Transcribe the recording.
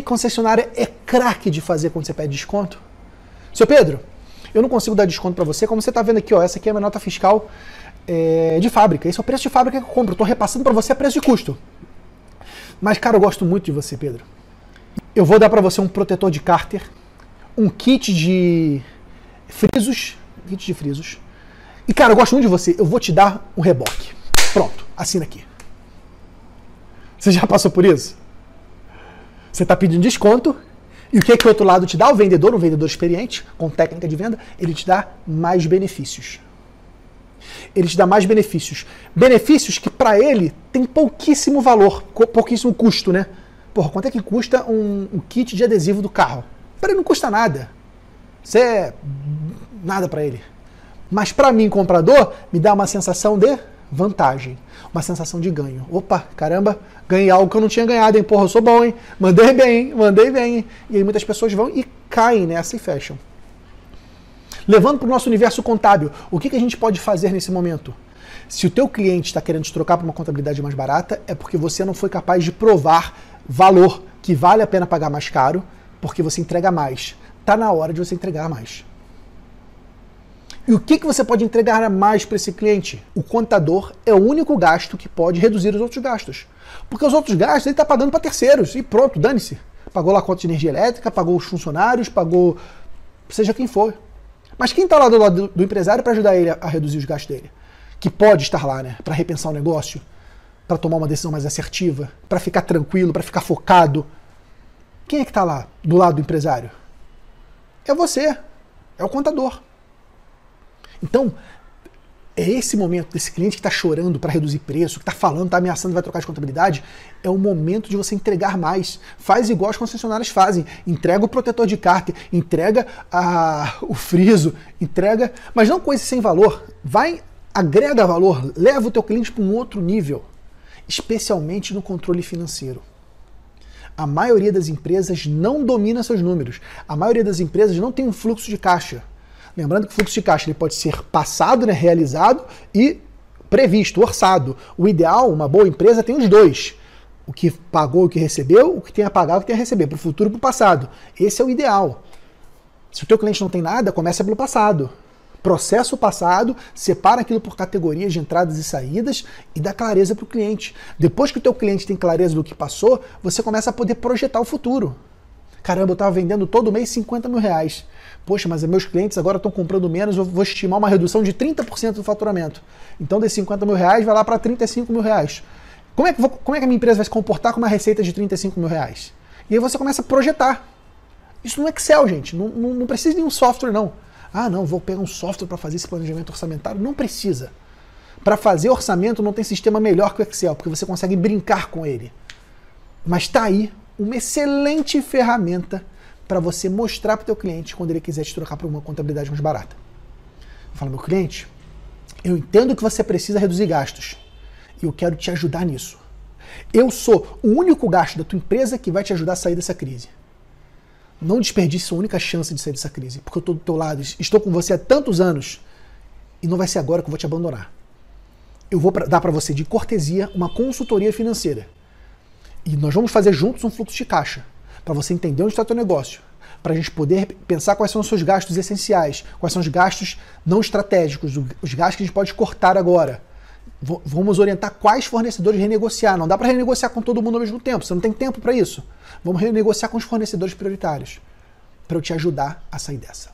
que concessionária é craque de fazer quando você pede desconto? Seu Pedro, eu não consigo dar desconto para você, como você está vendo aqui, ó, essa aqui é a minha nota fiscal é, de fábrica. Esse é o preço de fábrica que eu compro. Estou repassando para você a preço de custo. Mas, cara, eu gosto muito de você, Pedro. Eu vou dar para você um protetor de cárter, um kit de frisos, kit de frisos. E, cara, eu gosto muito de você. Eu vou te dar um reboque. Pronto, assina aqui. Você já passou por isso? Você está pedindo desconto e o que é que o outro lado te dá? O vendedor, um vendedor experiente, com técnica de venda, ele te dá mais benefícios. Ele te dá mais benefícios. Benefícios que para ele tem pouquíssimo valor, pouquíssimo custo, né? Porra, quanto é que custa um, um kit de adesivo do carro? Para ele não custa nada. Isso é nada para ele. Mas para mim, comprador, me dá uma sensação de vantagem, uma sensação de ganho. Opa, caramba, ganhei algo que eu não tinha ganhado, hein? Porra, eu sou bom, hein? Mandei bem, hein? Mandei bem? E aí muitas pessoas vão e caem nessa e fecham. Levando para o nosso universo contábil, o que, que a gente pode fazer nesse momento? Se o teu cliente está querendo te trocar para uma contabilidade mais barata, é porque você não foi capaz de provar valor que vale a pena pagar mais caro, porque você entrega mais. Está na hora de você entregar mais. E o que, que você pode entregar a mais para esse cliente? O contador é o único gasto que pode reduzir os outros gastos. Porque os outros gastos ele está pagando para terceiros e pronto, dane-se. Pagou lá a conta de energia elétrica, pagou os funcionários, pagou seja quem for. Mas quem está lá do lado do, empresário para ajudar ele a, reduzir os gastos dele? Que pode estar lá, né? Para repensar o negócio, para tomar uma decisão mais assertiva, para ficar tranquilo, para ficar focado. Quem é que está lá do lado do empresário? É você. É o contador. Então, é esse momento desse cliente que está chorando para reduzir preço, que está falando, está ameaçando, vai trocar de contabilidade, é o momento de você entregar mais. Faz igual as concessionárias fazem. Entrega o protetor de cárter, entrega a, o friso, entrega, mas não coisa sem valor. Vai, agrega valor, leva o teu cliente para um outro nível, especialmente no controle financeiro. A maioria das empresas não domina seus números. A maioria das empresas não tem um fluxo de caixa. Lembrando que o fluxo de caixa ele pode ser passado, né, realizado e previsto, orçado. O ideal, uma boa empresa tem os dois. O que pagou, o que recebeu, o que tem a pagar, o que tem a receber, para o futuro e para o passado. Esse é o ideal. Se o teu cliente não tem nada, começa pelo passado. Processa o passado, separa aquilo por categorias de entradas e saídas e dá clareza para o cliente. Depois que o teu cliente tem clareza do que passou, você começa a poder projetar o futuro. Caramba, eu estava vendendo todo mês 50 mil reais. Poxa, mas meus clientes agora estão comprando menos, eu vou estimar uma redução de 30% do faturamento. Então, desses 50 mil reais, vai lá para 35 mil reais. Como é, que como é que a minha empresa vai se comportar com uma receita de 35 mil reais? E aí você começa a projetar. Isso no Excel, gente. Não, não, não precisa de um software, não. Ah, não, vou pegar um software para fazer esse planejamento orçamentário. Não precisa. Para fazer orçamento não tem sistema melhor que o Excel, porque você consegue brincar com ele. Mas está aí uma excelente ferramenta para você mostrar para o teu cliente quando ele quiser te trocar para uma contabilidade mais barata. Fala, meu cliente, eu entendo que você precisa reduzir gastos e eu quero te ajudar nisso. Eu sou o único gasto da tua empresa que vai te ajudar a sair dessa crise. Não desperdice a única chance de sair dessa crise, porque eu estou do teu lado, estou com você há tantos anos e não vai ser agora que eu vou te abandonar. Eu vou dar para você de cortesia uma consultoria financeira e nós vamos fazer juntos um fluxo de caixa, para você entender onde está o teu negócio, para a gente poder pensar quais são os seus gastos essenciais, quais são os gastos não estratégicos, os gastos que a gente pode cortar agora. V vamos orientar quais fornecedores renegociar. Não dá para renegociar com todo mundo ao mesmo tempo, você não tem tempo para isso. Vamos renegociar com os fornecedores prioritários, para eu te ajudar a sair dessa.